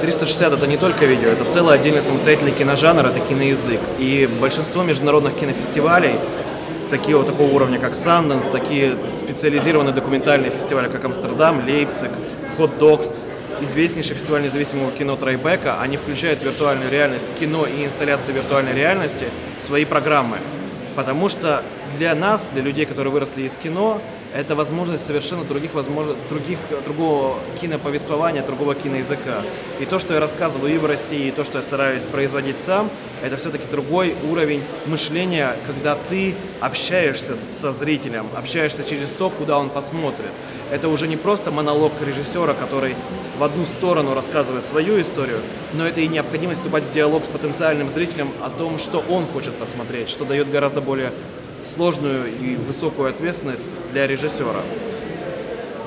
360 это не только видео, это целый отдельный самостоятельный киножанр, это киноязык. И большинство международных кинофестивалей, такие вот такого уровня, как Sundance, такие специализированные документальные фестивали, как Амстердам, Лейпциг, Hot Dogs, известнейший фестиваль независимого кино Трайбека, они включают виртуальную реальность, кино и инсталляции виртуальной реальности в свои программы. Потому что для нас, для людей, которые выросли из кино, это возможность совершенно других, возможно, других, другого киноповествования, другого киноязыка. И то, что я рассказываю и в России, и то, что я стараюсь производить сам, это все-таки другой уровень мышления, когда ты общаешься со зрителем, общаешься через то, куда он посмотрит. Это уже не просто монолог режиссера, который в одну сторону рассказывает свою историю, но это и необходимость вступать в диалог с потенциальным зрителем о том, что он хочет посмотреть, что дает гораздо более сложную и высокую ответственность для режиссера.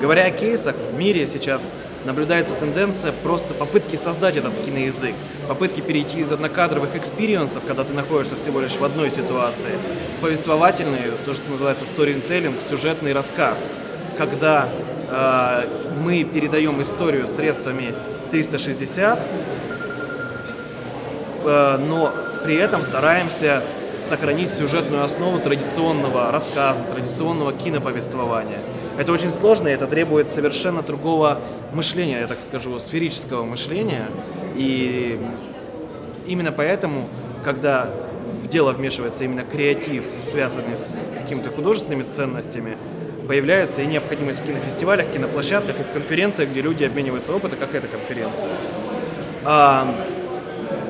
Говоря о кейсах, в мире сейчас наблюдается тенденция просто попытки создать этот киноязык, попытки перейти из однокадровых experience ов, когда ты находишься всего лишь в одной ситуации, в повествовательный, то, что называется storytelling, сюжетный рассказ, когда э, мы передаем историю средствами 360, э, но при этом стараемся сохранить сюжетную основу традиционного рассказа, традиционного киноповествования. Это очень сложно, и это требует совершенно другого мышления, я так скажу, сферического мышления. И именно поэтому, когда в дело вмешивается именно креатив, связанный с какими-то художественными ценностями, появляется и необходимость в кинофестивалях, киноплощадках и конференциях, где люди обмениваются опытом, как эта конференция.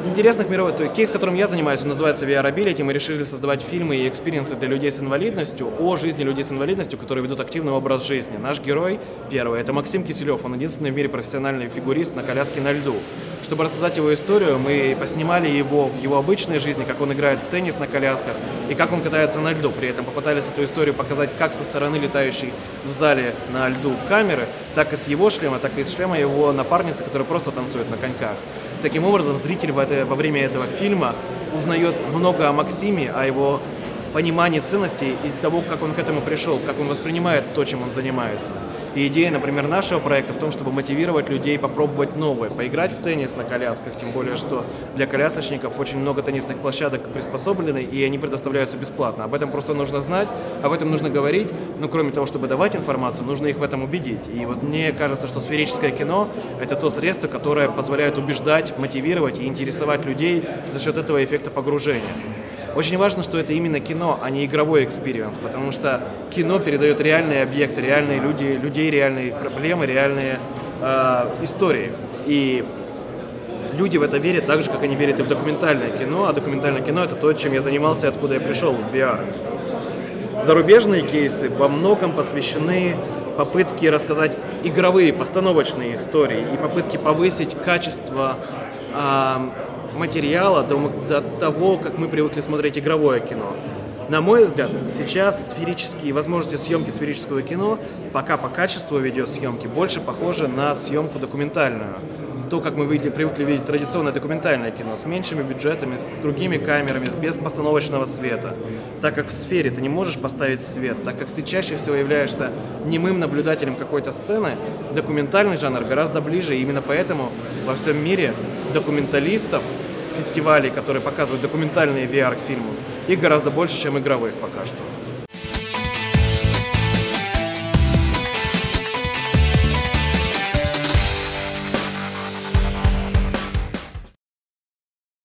Интересных мировых... Кейс, которым я занимаюсь, он называется Vrability. Мы решили создавать фильмы и experience ы для людей с инвалидностью о жизни людей с инвалидностью, которые ведут активный образ жизни. Наш герой первый – это Максим Киселев. Он единственный в мире профессиональный фигурист на коляске на льду. Чтобы рассказать его историю, мы поснимали его в его обычной жизни, как он играет в теннис на колясках и как он катается на льду. При этом попытались эту историю показать как со стороны летающей в зале на льду камеры, так и с его шлема, так и из шлема его напарницы, которая просто танцует на коньках. Таким образом, зритель в это, во время этого фильма узнает много о Максиме, о его понимании ценностей и того, как он к этому пришел, как он воспринимает то, чем он занимается. И идея, например, нашего проекта в том, чтобы мотивировать людей попробовать новое, поиграть в теннис на колясках, тем более, что для колясочников очень много теннисных площадок приспособлены, и они предоставляются бесплатно. Об этом просто нужно знать, об этом нужно говорить, но кроме того, чтобы давать информацию, нужно их в этом убедить. И вот мне кажется, что сферическое кино – это то средство, которое позволяет убеждать, мотивировать и интересовать людей за счет этого эффекта погружения. Очень важно, что это именно кино, а не игровой experience, потому что кино передает реальные объекты, реальные люди, людей, реальные проблемы, реальные э, истории. И люди в это верят так же, как они верят и в документальное кино, а документальное кино это то, чем я занимался откуда я пришел в VR. Зарубежные кейсы во многом посвящены попытке рассказать игровые, постановочные истории и попытки повысить качество материала до, до того, как мы привыкли смотреть игровое кино. На мой взгляд, сейчас сферические возможности съемки сферического кино пока по качеству видеосъемки больше похожи на съемку документальную. То, как мы привыкли видеть традиционное документальное кино с меньшими бюджетами, с другими камерами, без постановочного света. Так как в сфере ты не можешь поставить свет, так как ты чаще всего являешься немым наблюдателем какой-то сцены, документальный жанр гораздо ближе, и именно поэтому во всем мире документалистов фестивалей, которые показывают документальные VR-фильмы, их гораздо больше, чем игровых пока что.